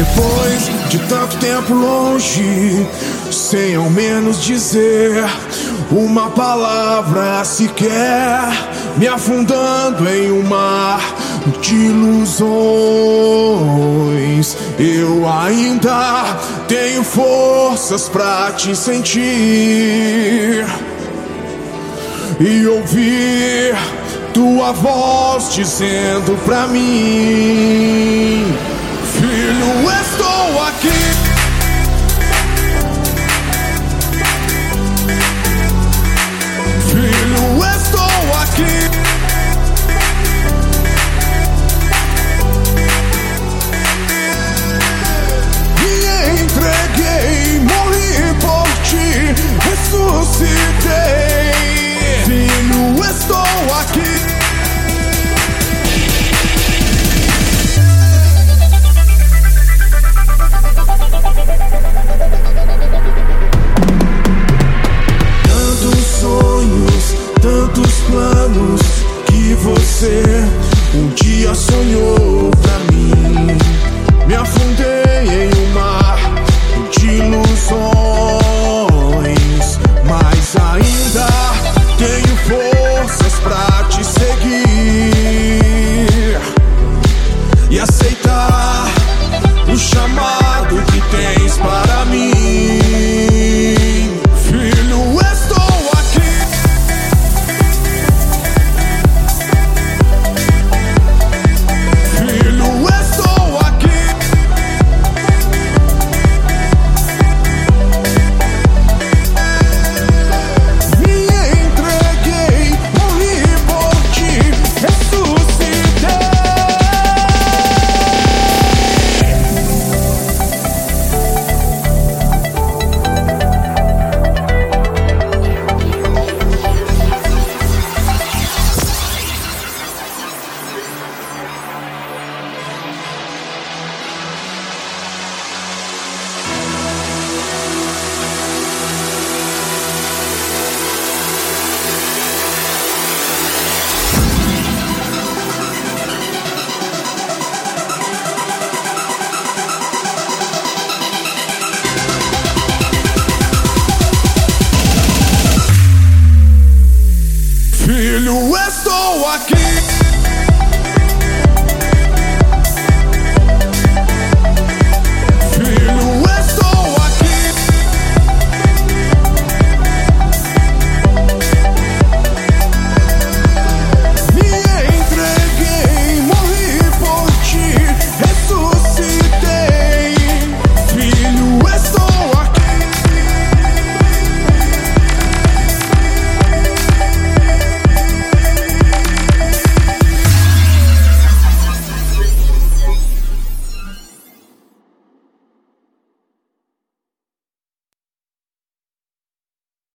Depois de tanto tempo longe, sem ao menos dizer uma palavra sequer, me afundando em um mar de ilusões. Eu ainda tenho forças pra te sentir e ouvir tua voz dizendo pra mim: Filho, estou aqui.